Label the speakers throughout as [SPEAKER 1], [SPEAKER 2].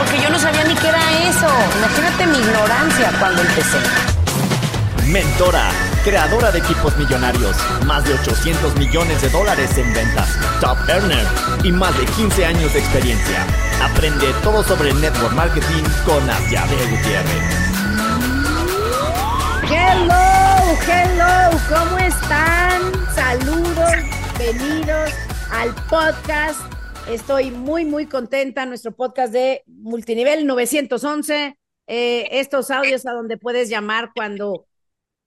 [SPEAKER 1] porque yo no sabía ni qué era eso. Imagínate mi ignorancia cuando empecé.
[SPEAKER 2] Mentora, creadora de equipos millonarios, más de 800 millones de dólares en ventas, top earner y más de 15 años de experiencia. Aprende todo sobre network marketing con Asiade Gutiérrez.
[SPEAKER 3] Hello, hello, ¿cómo están? Saludos, bienvenidos al podcast. Estoy muy, muy contenta. Nuestro podcast de multinivel 911. Eh, estos audios a donde puedes llamar cuando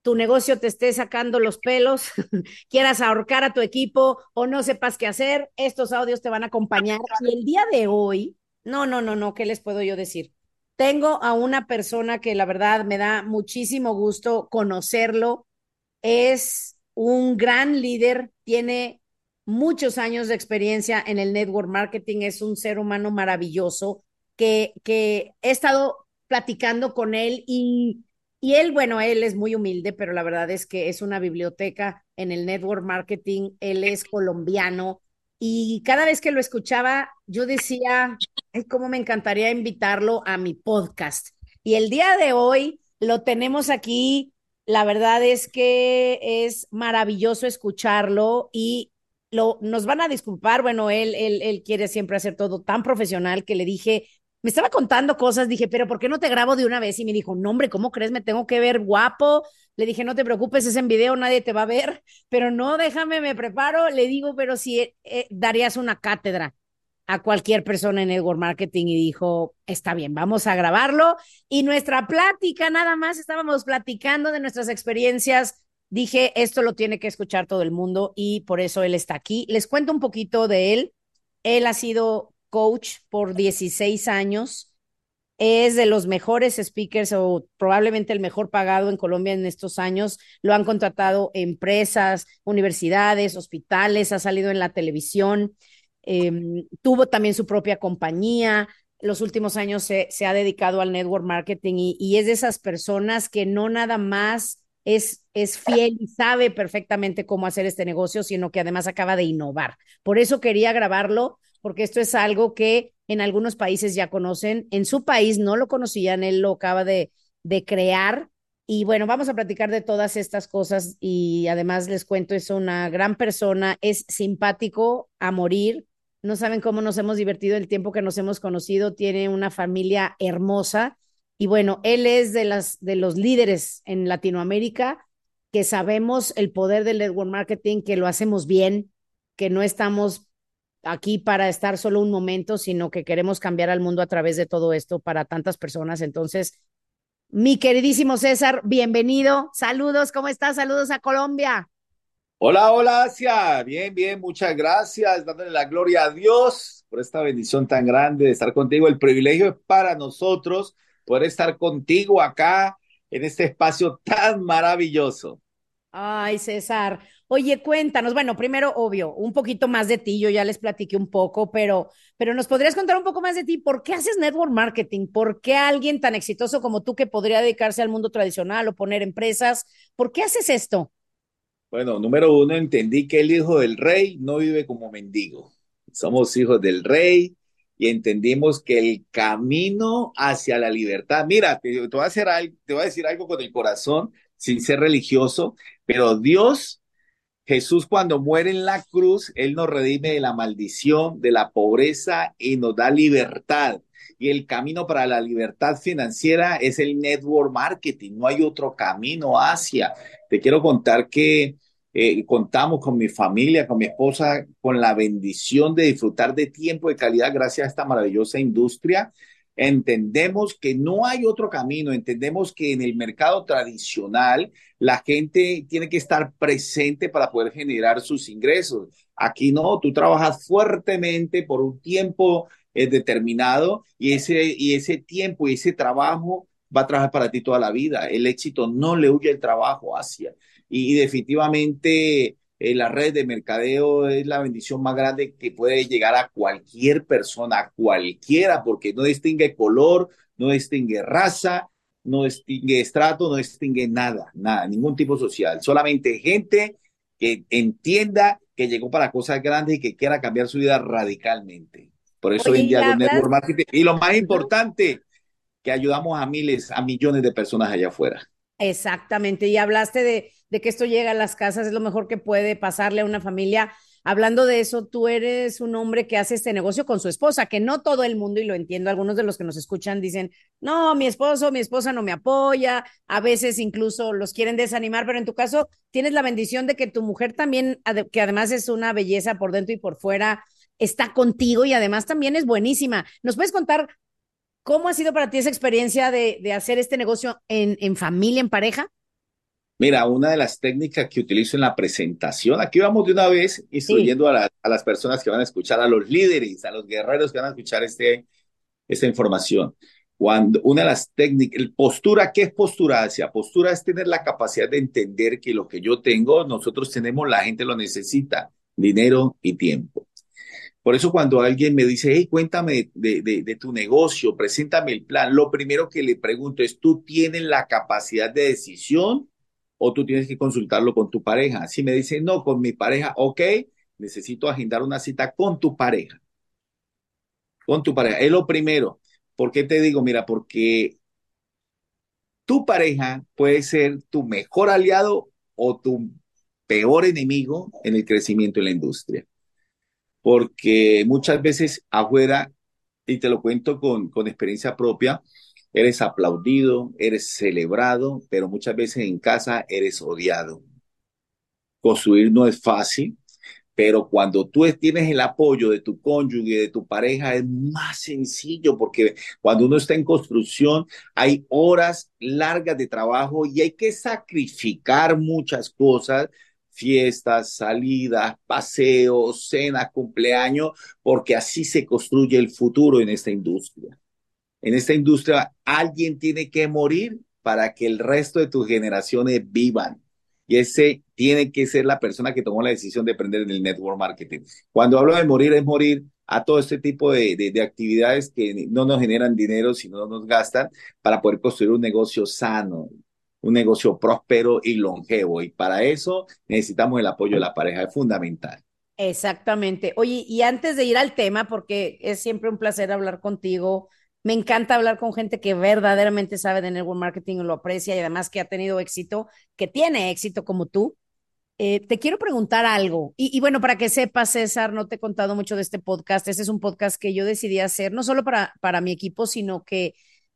[SPEAKER 3] tu negocio te esté sacando los pelos, quieras ahorcar a tu equipo o no sepas qué hacer, estos audios te van a acompañar. Y el día de hoy, no, no, no, no, ¿qué les puedo yo decir? Tengo a una persona que la verdad me da muchísimo gusto conocerlo. Es un gran líder, tiene muchos años de experiencia en el network marketing, es un ser humano maravilloso que, que he estado platicando con él y y él, bueno, él es muy humilde, pero la verdad es que es una biblioteca en el network marketing, él es colombiano y cada vez que lo escuchaba, yo decía, cómo me encantaría invitarlo a mi podcast. Y el día de hoy lo tenemos aquí, la verdad es que es maravilloso escucharlo y lo, nos van a disculpar, bueno, él, él, él quiere siempre hacer todo tan profesional que le dije, me estaba contando cosas, dije, pero ¿por qué no te grabo de una vez? Y me dijo, no, hombre, ¿cómo crees? Me tengo que ver guapo. Le dije, no te preocupes, es en video, nadie te va a ver, pero no, déjame, me preparo. Le digo, pero si eh, darías una cátedra a cualquier persona en network marketing y dijo, está bien, vamos a grabarlo. Y nuestra plática, nada más, estábamos platicando de nuestras experiencias. Dije, esto lo tiene que escuchar todo el mundo y por eso él está aquí. Les cuento un poquito de él. Él ha sido coach por 16 años. Es de los mejores speakers o probablemente el mejor pagado en Colombia en estos años. Lo han contratado empresas, universidades, hospitales, ha salido en la televisión. Em, tuvo también su propia compañía. Los últimos años se, se ha dedicado al network marketing y, y, es de esas personas que no nada más es, es fiel y sabe perfectamente cómo hacer este negocio, sino que además acaba de innovar. Por eso quería grabarlo, porque esto es algo que en algunos países ya conocen, en su país no lo conocían, él lo acaba de, de crear. Y bueno, vamos a platicar de todas estas cosas y además les cuento, es una gran persona, es simpático a morir, no saben cómo nos hemos divertido el tiempo que nos hemos conocido, tiene una familia hermosa y bueno, él es de, las, de los líderes en Latinoamérica que sabemos el poder del network marketing, que lo hacemos bien, que no estamos aquí para estar solo un momento, sino que queremos cambiar al mundo a través de todo esto para tantas personas. Entonces, mi queridísimo César, bienvenido. Saludos, ¿cómo estás? Saludos a Colombia.
[SPEAKER 4] Hola, hola, Asia. Bien, bien, muchas gracias. Dándole la gloria a Dios por esta bendición tan grande de estar contigo. El privilegio es para nosotros poder estar contigo acá en este espacio tan maravilloso.
[SPEAKER 3] Ay, César. Oye, cuéntanos, bueno, primero, obvio, un poquito más de ti, yo ya les platiqué un poco, pero, pero nos podrías contar un poco más de ti. ¿Por qué haces network marketing? ¿Por qué alguien tan exitoso como tú que podría dedicarse al mundo tradicional o poner empresas? ¿Por qué haces esto?
[SPEAKER 4] Bueno, número uno, entendí que el hijo del rey no vive como mendigo. Somos hijos del rey y entendimos que el camino hacia la libertad, mira, te, te voy a voy a decir algo con el corazón sin ser religioso, pero Dios, Jesús cuando muere en la cruz, Él nos redime de la maldición, de la pobreza y nos da libertad. Y el camino para la libertad financiera es el network marketing, no hay otro camino hacia. Te quiero contar que eh, contamos con mi familia, con mi esposa, con la bendición de disfrutar de tiempo de calidad gracias a esta maravillosa industria Entendemos que no hay otro camino, entendemos que en el mercado tradicional la gente tiene que estar presente para poder generar sus ingresos. Aquí no, tú trabajas fuertemente por un tiempo es determinado y ese, y ese tiempo y ese trabajo va a trabajar para ti toda la vida. El éxito no le huye el trabajo hacia. Y, definitivamente eh, la red de mercadeo es la bendición más grande que puede llegar a cualquier persona, a cualquiera, porque no distingue color, no distingue raza, no distingue estrato, no distingue nada, nada, ningún tipo social. Solamente gente que entienda que llegó para cosas grandes y que quiera cambiar su vida radicalmente. Por eso hoy en día network marketing. Y lo más importante, que ayudamos a miles, a millones de personas allá afuera.
[SPEAKER 3] Exactamente. Y hablaste de, de que esto llega a las casas, es lo mejor que puede pasarle a una familia hablando de eso, tú eres un hombre que hace este negocio con su esposa, que no todo el mundo, y lo entiendo, algunos de los que nos escuchan dicen, no, mi esposo, mi esposa no me apoya, a veces incluso los quieren desanimar, pero en tu caso tienes la bendición de que tu mujer también, que además es una belleza por dentro y por fuera, está contigo y además también es buenísima. ¿Nos puedes contar cómo ha sido para ti esa experiencia de, hacer este negocio en familia, en pareja?
[SPEAKER 4] Mira, una de las técnicas que utilizo en la presentación, aquí vamos de una vez instruyendo a, las personas que van a escuchar, a los líderes, a los guerreros que van a escuchar este, esta información. Cuando una de las técnicas, postura, ¿qué es postura hacia? Postura es tener la capacidad de entender que lo que yo tengo, nosotros tenemos, la gente lo necesita, dinero y tiempo. Por eso cuando alguien me dice, hey, cuéntame de, de, tu negocio, preséntame el plan, lo primero que le pregunto es, ¿tú tienes la capacidad de decisión o tú tienes que consultarlo con tu pareja. Si me dicen, no, con mi pareja, ok, necesito agendar una cita con tu pareja. Con tu pareja. Es lo primero. ¿Por qué te digo? Mira, porque tu pareja puede ser tu mejor aliado o tu peor enemigo en el crecimiento de la industria. Porque muchas veces afuera, y te lo cuento con, con experiencia propia, Eres aplaudido, eres celebrado, pero muchas veces en casa eres odiado. Construir no es fácil, pero cuando tú tienes el apoyo de tu cónyuge, de tu pareja, es más sencillo porque cuando uno está en construcción hay horas largas de trabajo y hay que sacrificar muchas cosas, fiestas, salidas, paseos, cenas, cumpleaños, porque así se construye el futuro en esta industria en esta industria, alguien tiene que morir para que el resto de tus generaciones vivan. Y ese tiene que ser la persona que tomó la decisión de aprender en el network marketing. Cuando hablo de morir, es morir a todo este tipo de, de, actividades que no nos generan dinero, sino no nos gastan, para poder construir un negocio sano, un negocio próspero y longevo. Y para eso necesitamos el apoyo de la pareja, es fundamental.
[SPEAKER 3] Exactamente. Oye, y antes de ir al tema, porque es siempre un placer hablar contigo, me encanta hablar con gente que verdaderamente sabe de network marketing y lo aprecia y además que ha tenido éxito, que tiene éxito como tú. Eh, te quiero preguntar algo. Y, bueno, para que sepas, César, no te he contado mucho de este podcast. Este es un podcast que yo decidí hacer, no solo para, para mi equipo, sino que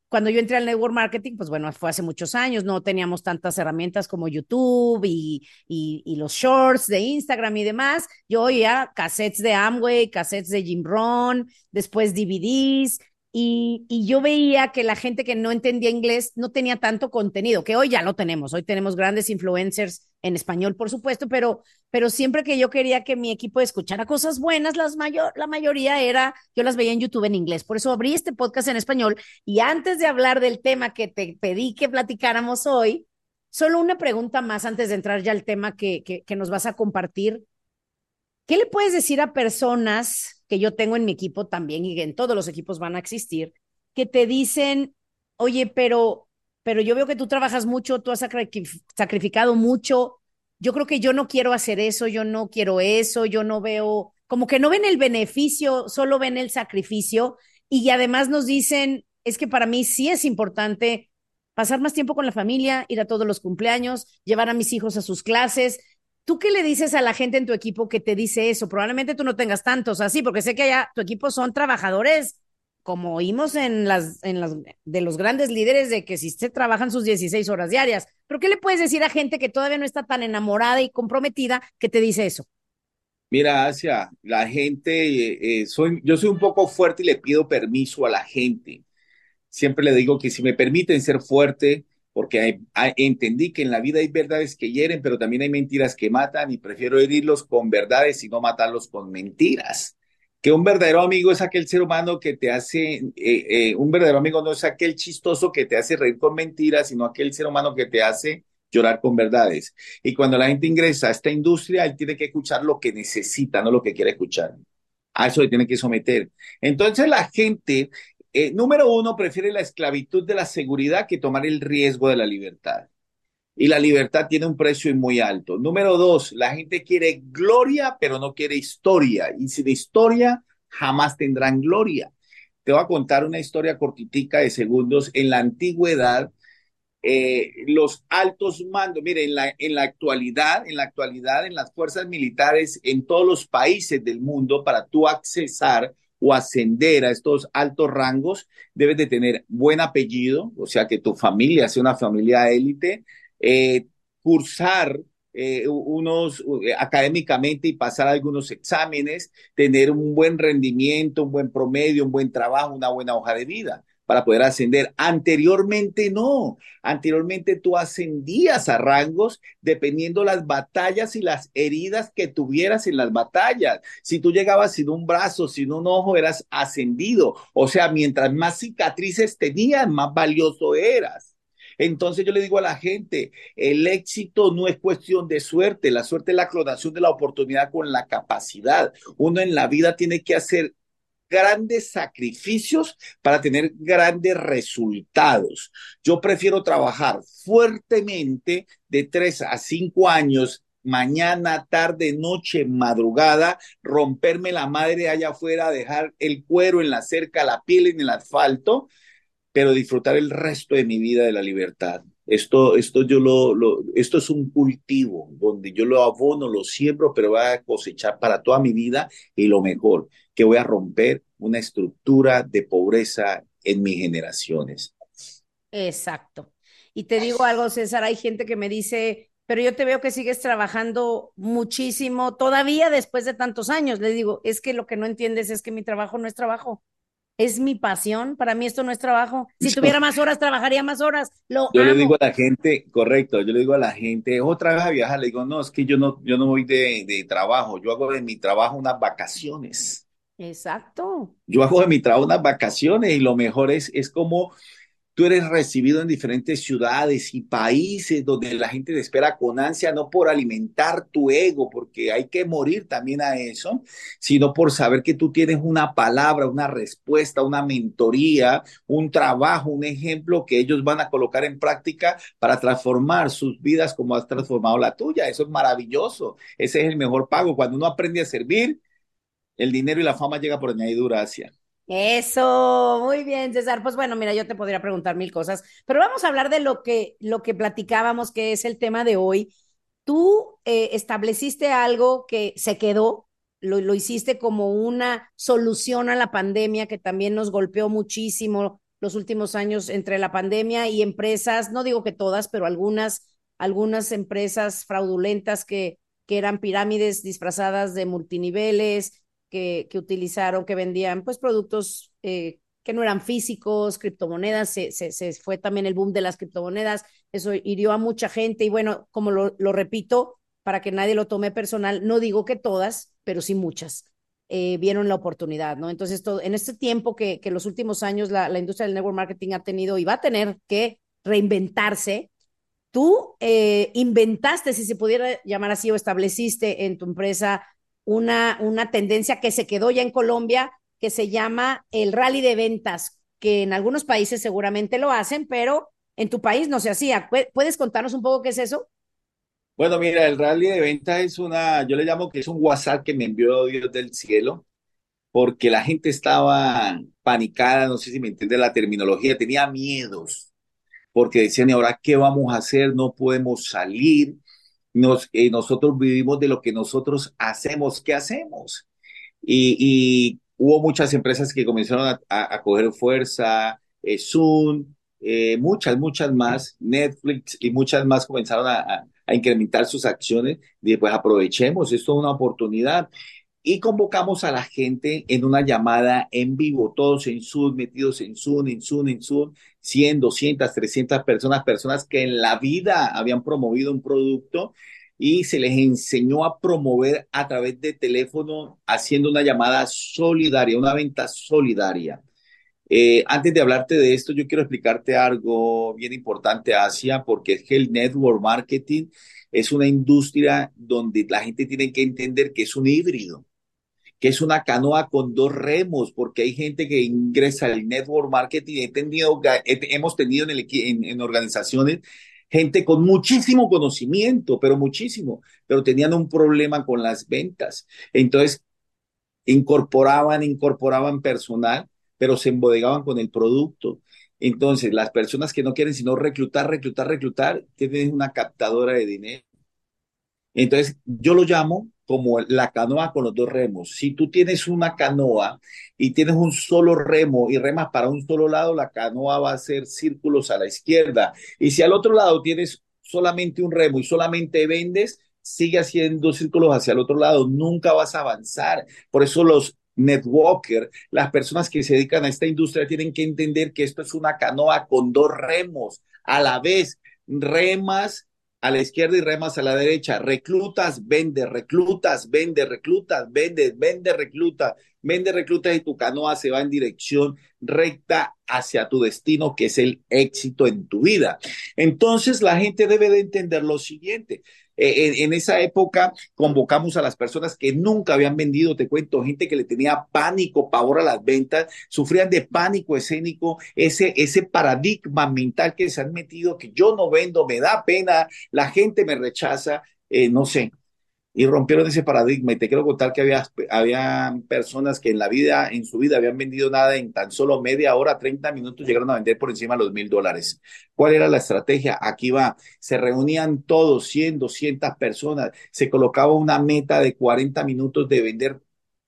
[SPEAKER 3] cuando yo entré al network marketing, pues bueno, fue hace muchos años, no teníamos tantas herramientas como YouTube y, y, los shorts de Instagram y demás. Yo oía cassettes de Amway, cassettes de Jim Rohn, después DVDs, y, yo veía que la gente que no entendía inglés no tenía tanto contenido, que hoy ya lo tenemos, hoy tenemos grandes influencers en español, por supuesto, pero, pero siempre que yo quería que mi equipo escuchara cosas buenas, las mayor, la mayoría era, yo las veía en YouTube en inglés, por eso abrí este podcast en español y antes de hablar del tema que te pedí que platicáramos hoy, solo una pregunta más antes de entrar ya al tema que, que, que nos vas a compartir. ¿Qué le puedes decir a personas que yo tengo en mi equipo también y en todos los equipos van a existir, que te dicen, oye, pero, pero yo veo que tú trabajas mucho, tú has sacrificado mucho, yo creo que yo no quiero hacer eso, yo no quiero eso, yo no veo, como que no ven el beneficio, solo ven el sacrificio y además nos dicen, es que para mí sí es importante pasar más tiempo con la familia, ir a todos los cumpleaños, llevar a mis hijos a sus clases, ¿Tú qué le dices a la gente en tu equipo que te dice eso? Probablemente tú no tengas tantos así, porque sé que allá tu equipo son trabajadores, como oímos en las, en las de los grandes líderes de que si se trabajan sus 16 horas diarias. Pero ¿qué le puedes decir a gente que todavía no está tan enamorada y comprometida que te dice eso?
[SPEAKER 4] Mira, Asia, la gente, eh, eh, soy, yo soy un poco fuerte y le pido permiso a la gente. Siempre le digo que si me permiten ser fuerte, porque entendí que en la vida hay verdades que hieren, pero también hay mentiras que matan y prefiero herirlos con verdades y no matarlos con mentiras. que un verdadero amigo es aquel ser humano que te hace, eh, eh, un verdadero amigo no es aquel chistoso que te hace reír con mentiras, sino aquel ser humano que te hace llorar con verdades. Y cuando la gente ingresa a esta industria, él tiene que escuchar lo que necesita, no lo que quiere escuchar. A eso le tiene que someter. Entonces la gente, eh, número uno, prefiere la esclavitud de la seguridad que tomar el riesgo de la libertad. Y la libertad tiene un precio muy alto. Número dos, la gente quiere gloria, pero no quiere historia. Y sin historia, jamás tendrán gloria. Te voy a contar una historia cortitica de segundos. En la antigüedad, eh, los altos mandos, mire, en la, en la actualidad, en la actualidad, en las fuerzas militares, en todos los países del mundo, para tú accesar o ascender a estos altos rangos, debes de tener buen apellido, o sea, que tu familia sea una familia élite, eh, cursar eh, unos académicamente y pasar algunos exámenes, tener un buen rendimiento, un buen promedio, un buen trabajo, una buena hoja de vida para poder ascender. Anteriormente no, anteriormente tú ascendías a rangos dependiendo las batallas y las heridas que tuvieras en las batallas. Si tú llegabas sin un brazo, sin un ojo, eras ascendido. O sea, mientras más cicatrices tenías, más valioso eras. Entonces yo le digo a la gente, el éxito no es cuestión de suerte, la suerte es la clonación de la oportunidad con la capacidad. Uno en la vida tiene que hacer grandes sacrificios para tener grandes resultados. Yo prefiero trabajar fuertemente de tres a cinco años mañana, tarde, noche, madrugada, romperme la madre allá afuera, dejar el cuero en la cerca, la piel en el asfalto, pero disfrutar el resto de mi vida de la libertad. Esto, esto, yo lo, esto es un cultivo donde yo lo abono, lo siembro, pero voy a cosechar para toda mi vida y lo mejor, que voy a romper una estructura de pobreza en mis generaciones.
[SPEAKER 3] Exacto. Y te digo algo, César, hay gente que me dice, pero yo te veo que sigues trabajando muchísimo todavía después de tantos años. Le digo, es que lo que no entiendes es que mi trabajo no es trabajo es mi pasión. Para mí esto no es trabajo. Si tuviera más horas, trabajaría más horas. Lo
[SPEAKER 4] yo le digo a la gente, correcto, yo le digo a la gente, otra vez a viajar, le digo, no, es que yo no, yo no voy de, de trabajo, yo hago de mi trabajo unas vacaciones.
[SPEAKER 3] Exacto.
[SPEAKER 4] Yo hago de mi trabajo unas vacaciones y lo mejor es, es como Tú eres recibido en diferentes ciudades y países donde la gente te espera con ansia, no por alimentar tu ego, porque hay que morir también a eso, sino por saber que tú tienes una palabra, una respuesta, una mentoría, un trabajo, un ejemplo que ellos van a colocar en práctica para transformar sus vidas como has transformado la tuya. Eso es maravilloso. Ese es el mejor pago. Cuando uno aprende a servir, el dinero y la fama llega por añadidura hacia.
[SPEAKER 3] Eso, muy bien, César. Pues bueno, mira, yo te podría preguntar mil cosas, pero vamos a hablar de lo que, lo que platicábamos, que es el tema de hoy. Tú eh, estableciste algo que se quedó, lo, lo hiciste como una solución a la pandemia que también nos golpeó muchísimo los últimos años entre la pandemia y empresas, no digo que todas, pero algunas, algunas empresas fraudulentas que, que eran pirámides disfrazadas de multiniveles, que, utilizaron, que vendían pues productos eh, que no eran físicos, criptomonedas, se, se, se, fue también el boom de las criptomonedas, eso hirió a mucha gente y bueno, como lo, lo repito, para que nadie lo tome personal, no digo que todas, pero sí muchas. Eh, vieron la oportunidad, ¿no? Entonces, todo, en este tiempo que, que los últimos años la, la, industria del network marketing ha tenido y va a tener que reinventarse, tú eh, inventaste, si se pudiera llamar así, o estableciste en tu empresa una, una tendencia que se quedó ya en Colombia, que se llama el rally de ventas, que en algunos países seguramente lo hacen, pero en tu país no se hacía. ¿Puedes contarnos un poco qué es eso?
[SPEAKER 4] Bueno, mira, el rally de ventas es una, yo le llamo que es un WhatsApp que me envió Dios del cielo, porque la gente estaba panicada, no sé si me entiende la terminología, tenía miedos, porque decían, ¿y ahora qué vamos a hacer? No podemos salir, nos, eh, nosotros vivimos de lo que nosotros hacemos, ¿qué hacemos? Y, y hubo muchas empresas que comenzaron a, coger fuerza, eh, Zoom, eh, muchas, muchas más, Netflix y muchas más comenzaron a, a incrementar sus acciones. Y pues aprovechemos, esto es una oportunidad. Y convocamos a la gente en una llamada en vivo, todos en Zoom, metidos en Zoom, en Zoom, en Zoom, 100, 200, 300 personas, personas que en la vida habían promovido un producto y se les enseñó a promover a través de teléfono haciendo una llamada solidaria, una venta solidaria. Eh, antes de hablarte de esto, yo quiero explicarte algo bien importante, Asia, porque es que el network marketing es una industria donde la gente tiene que entender que es un híbrido, que es una canoa con dos remos, porque hay gente que ingresa al network marketing. He tenido, hemos tenido en, el, en, en organizaciones gente con muchísimo conocimiento, pero muchísimo, pero tenían un problema con las ventas. Entonces, incorporaban, incorporaban personal, pero se embodegaban con el producto. Entonces, las personas que no quieren sino reclutar, reclutar, reclutar, tienen una captadora de dinero. Entonces, yo lo llamo como la canoa con los dos remos. Si tú tienes una canoa y tienes un solo remo y remas para un solo lado, la canoa va a hacer círculos a la izquierda. Y si al otro lado tienes solamente un remo y solamente vendes, sigue haciendo círculos hacia el otro lado, nunca vas a avanzar. Por eso los networker, las personas que se dedican a esta industria tienen que entender que esto es una canoa con dos remos a la vez, remas a la izquierda y remas a la derecha. Reclutas, vende, reclutas, vende, reclutas, vende, vende, recluta, vende, reclutas y tu canoa se va en dirección recta hacia tu destino, que es el éxito en tu vida. Entonces la gente debe de entender lo siguiente. Eh, en, esa época convocamos a las personas que nunca habían vendido, te cuento, gente que le tenía pánico, pavor a las ventas, sufrían de pánico escénico, ese, ese paradigma mental que se han metido, que yo no vendo, me da pena, la gente me rechaza, eh, no sé y rompieron ese paradigma. Y te quiero contar que había, había personas que en la vida, en su vida, habían vendido nada en tan solo media hora, 30 minutos, llegaron a vender por encima de los mil dólares. ¿Cuál era la estrategia? Aquí va. Se reunían todos, 100, 200 personas. Se colocaba una meta de 40 minutos de vender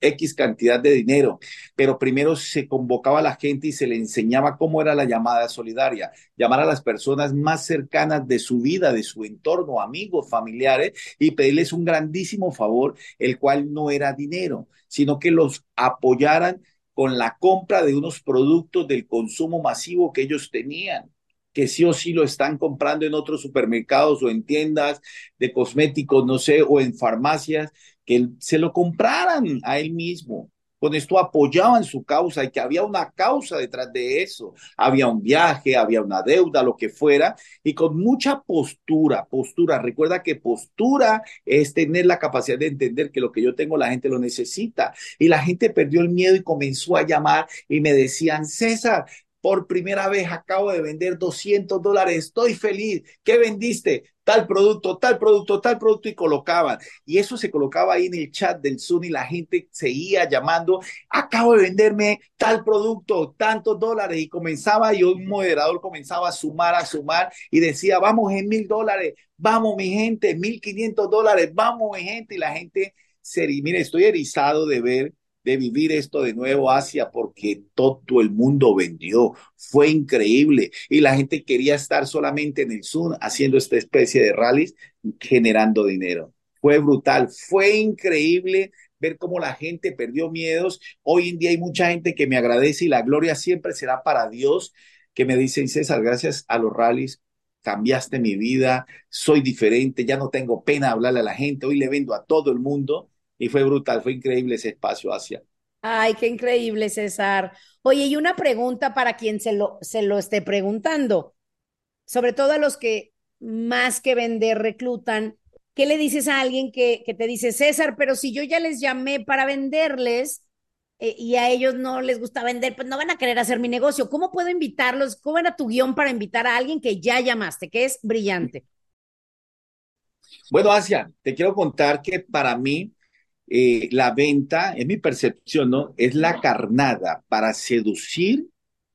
[SPEAKER 4] X cantidad de dinero, pero primero se convocaba a la gente y se le enseñaba cómo era la llamada solidaria, llamar a las personas más cercanas de su vida, de su entorno, amigos, familiares, y pedirles un grandísimo favor, el cual no era dinero, sino que los apoyaran con la compra de unos productos del consumo masivo que ellos tenían que sí o sí lo están comprando en otros supermercados o en tiendas de cosméticos, no sé, o en farmacias, que se lo compraran a él mismo. Con esto apoyaban su causa y que había una causa detrás de eso. Había un viaje, había una deuda, lo que fuera, y con mucha postura, postura. Recuerda que postura es tener la capacidad de entender que lo que yo tengo la gente lo necesita. Y la gente perdió el miedo y comenzó a llamar y me decían, César, por primera vez acabo de vender 200 dólares, estoy feliz. ¿Qué vendiste? Tal producto, tal producto, tal producto y colocaban. Y eso se colocaba ahí en el chat del Zoom y la gente seguía llamando, acabo de venderme tal producto, tantos dólares. Y comenzaba, y un moderador comenzaba a sumar, a sumar y decía, vamos en mil dólares, vamos mi gente, mil quinientos dólares, vamos mi gente. Y la gente se, mire, estoy erizado de ver de vivir esto de nuevo Asia porque todo el mundo vendió. Fue increíble y la gente quería estar solamente en el Zoom haciendo esta especie de rallies generando dinero. Fue brutal, fue increíble ver cómo la gente perdió miedos. Hoy en día hay mucha gente que me agradece y la gloria siempre será para Dios, que me dicen, César, gracias a los rallies cambiaste mi vida, soy diferente, ya no tengo pena hablarle a la gente, hoy le vendo a todo el mundo y fue brutal, fue increíble ese espacio hacia.
[SPEAKER 3] Ay, qué increíble, César. Oye, y una pregunta para quien se lo, se lo esté preguntando, sobre todo a los que más que vender reclutan, ¿qué le dices a alguien que, que te dice, César, pero si yo ya les llamé para venderles eh, y a ellos no les gusta vender, pues no van a querer hacer mi negocio? ¿Cómo puedo invitarlos? ¿Cómo era tu guion para invitar a alguien que ya llamaste, que es brillante?
[SPEAKER 4] Bueno, Asia, te quiero contar que para mí eh, la venta, en mi percepción, ¿no? Es la carnada para seducir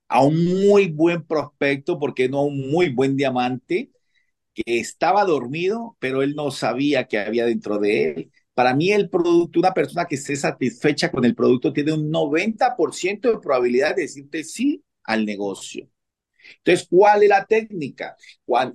[SPEAKER 4] a un muy buen prospecto, porque no un muy buen diamante, que estaba dormido, pero él no sabía que había dentro de él. Para mí el producto, una persona que esté satisfecha con el producto tiene un 90% de probabilidad de decirte sí al negocio. Entonces, ¿cuál es la técnica?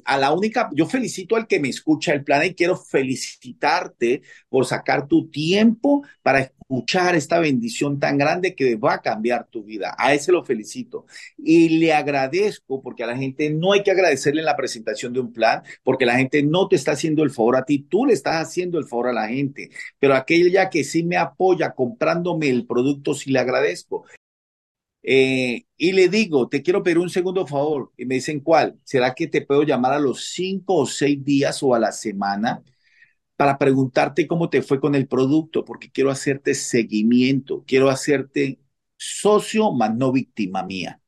[SPEAKER 4] A la única, yo felicito al que me escucha el plan y quiero felicitarte por sacar tu tiempo para escuchar esta bendición tan grande que va a cambiar tu vida. A ese lo felicito. Y le agradezco porque a la gente no hay que agradecerle la presentación de un plan, porque la gente no te está haciendo el favor a ti, tú le estás haciendo el favor a la gente. Pero aquella que sí me apoya comprándome el producto, sí le agradezco. Eh, y le digo, te quiero pedir un segundo favor. Y me dicen, ¿cuál? ¿Será que te puedo llamar a los cinco o seis días o a la semana para preguntarte cómo te fue con el producto? Porque quiero hacerte seguimiento, quiero hacerte socio, más no víctima mía.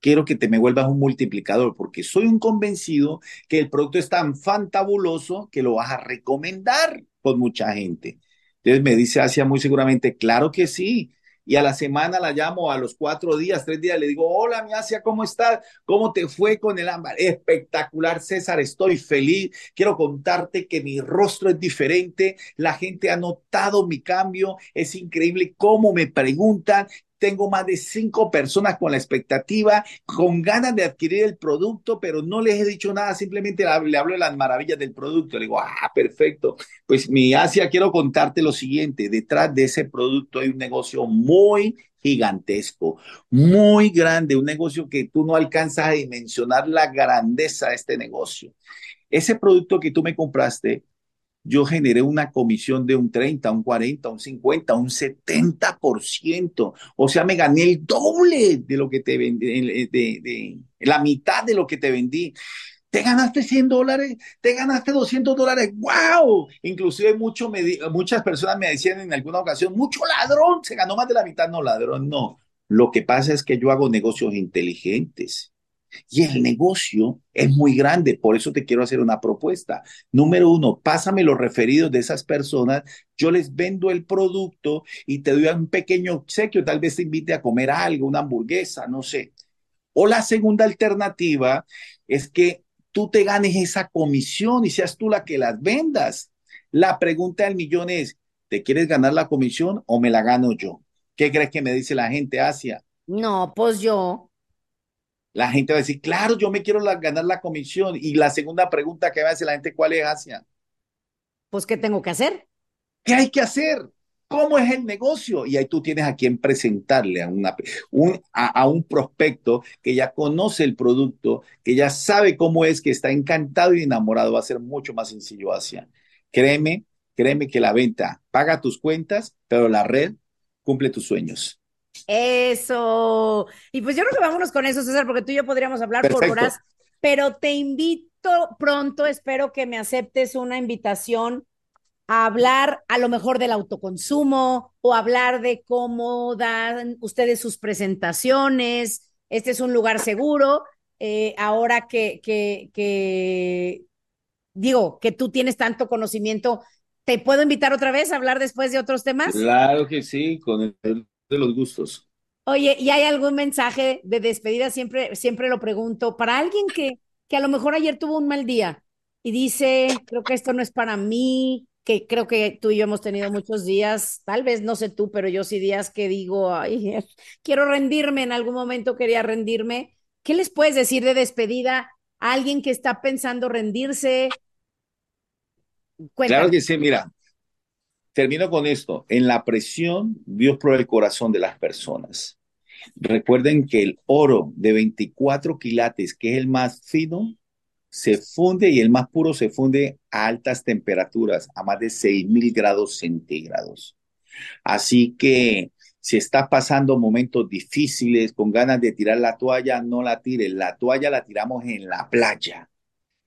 [SPEAKER 4] Quiero que te me vuelvas un multiplicador, porque soy un convencido que el producto es tan fantabuloso que lo vas a recomendar con mucha gente. Entonces me dice Asia muy seguramente, claro que sí, y a la semana la llamo, a los cuatro días, tres días, le digo, hola, mi Asia, ¿cómo estás? ¿Cómo te fue con el ámbar? Espectacular, César, estoy feliz. Quiero contarte que mi rostro es diferente, la gente ha notado mi cambio, es increíble cómo me preguntan, tengo más de cinco personas con la expectativa, con ganas de adquirir el producto, pero no les he dicho nada, simplemente le hablo de las maravillas del producto. Le digo, ah, perfecto. Pues mi Asia, quiero contarte lo siguiente, detrás de ese producto hay un negocio muy gigantesco, muy grande, un negocio que tú no alcanzas a dimensionar la grandeza de este negocio. Ese producto que tú me compraste yo generé una comisión de un 30, un 40, un 50, un 70%. O sea, me gané el doble de lo que te vendí, la mitad de lo que te vendí. Te ganaste 100 dólares, te ganaste 200 dólares, wow. Inclusive mucho muchas personas me decían en alguna ocasión, mucho ladrón, se ganó más de la mitad, no ladrón, no. Lo que pasa es que yo hago negocios inteligentes. Y el negocio es muy grande, por eso te quiero hacer una propuesta. Número uno, pásame los referidos de esas personas, yo les vendo el producto y te doy un pequeño obsequio, tal vez te invite a comer algo, una hamburguesa, no sé. O la segunda alternativa es que tú te ganes esa comisión y seas tú la que las vendas. La pregunta del millón es, ¿te quieres ganar la comisión o me la gano yo? ¿Qué crees que me dice la gente, Asia?
[SPEAKER 1] No, pues yo
[SPEAKER 4] la gente va a decir, claro, yo me quiero ganar la comisión. Y la segunda pregunta que va a hacer la gente, ¿cuál es, Asia?
[SPEAKER 1] Pues, ¿qué tengo que hacer?
[SPEAKER 4] ¿Qué hay que hacer? ¿Cómo es el negocio? Y ahí tú tienes a quien presentarle a, una, un, a, un prospecto que ya conoce el producto, que ya sabe cómo es, que está encantado y enamorado. Va a ser mucho más sencillo, Asia. Créeme, créeme que la venta paga tus cuentas, pero la red cumple tus sueños.
[SPEAKER 3] Eso. Y pues yo creo que vámonos con eso, César, porque tú y yo podríamos hablar por horas, pero te invito pronto, espero que me aceptes una invitación a hablar a lo mejor del autoconsumo o hablar de cómo dan ustedes sus presentaciones. Este es un lugar seguro. Eh, ahora que, que, que digo que tú tienes tanto conocimiento, ¿te puedo invitar otra vez a hablar después de otros temas?
[SPEAKER 4] Claro que sí, con el de los gustos.
[SPEAKER 3] Oye, ¿y hay algún mensaje de despedida? Siempre, siempre lo pregunto. Para alguien que, que a lo mejor ayer tuvo un mal día y dice, creo que esto no es para mí, que creo que tú y yo hemos tenido muchos días, tal vez no sé tú, pero yo sí días que digo, ay, quiero rendirme, en algún momento quería rendirme. ¿Qué les puedes decir de despedida a alguien que está pensando rendirse?
[SPEAKER 4] Claro que sí, mira, Termino con esto. En la presión, Dios prueba el corazón de las personas. Recuerden que el oro de 24 quilates, que es el más fino, se funde y el más puro se funde a altas temperaturas, a más de 6.000 grados centígrados. Así que si estás pasando momentos difíciles, con ganas de tirar la toalla, no la tires. La toalla la tiramos en la playa.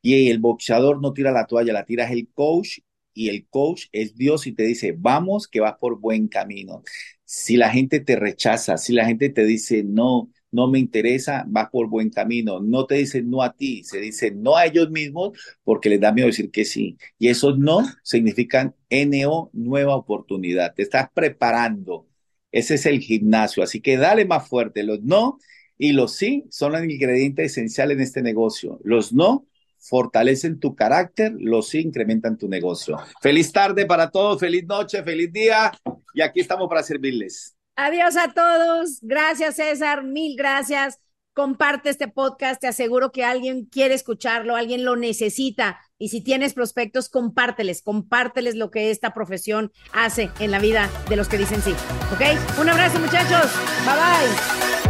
[SPEAKER 4] Y el boxeador no tira la toalla, la tira el coach y el coach es Dios y te dice, vamos, que vas por buen camino. Si la gente te rechaza, si la gente te dice, no, no me interesa, vas por buen camino. No te dicen no a ti, se dice no a ellos mismos porque les da miedo decir que sí. Y esos no significan NO, nueva oportunidad. Te estás preparando. Ese es el gimnasio. Así que dale más fuerte. Los no y los sí son el ingrediente esencial en este negocio. Los no fortalecen tu carácter, los incrementan tu negocio. Feliz tarde para todos, feliz noche, feliz día y aquí estamos para servirles.
[SPEAKER 3] Adiós a todos. Gracias César, mil gracias. comparte este podcast, te aseguro que alguien quiere escucharlo, alguien lo necesita. Y si tienes prospectos, compárteles, compárteles lo que esta profesión hace en la vida de los que dicen sí. ¿Ok? Un abrazo muchachos. Bye bye.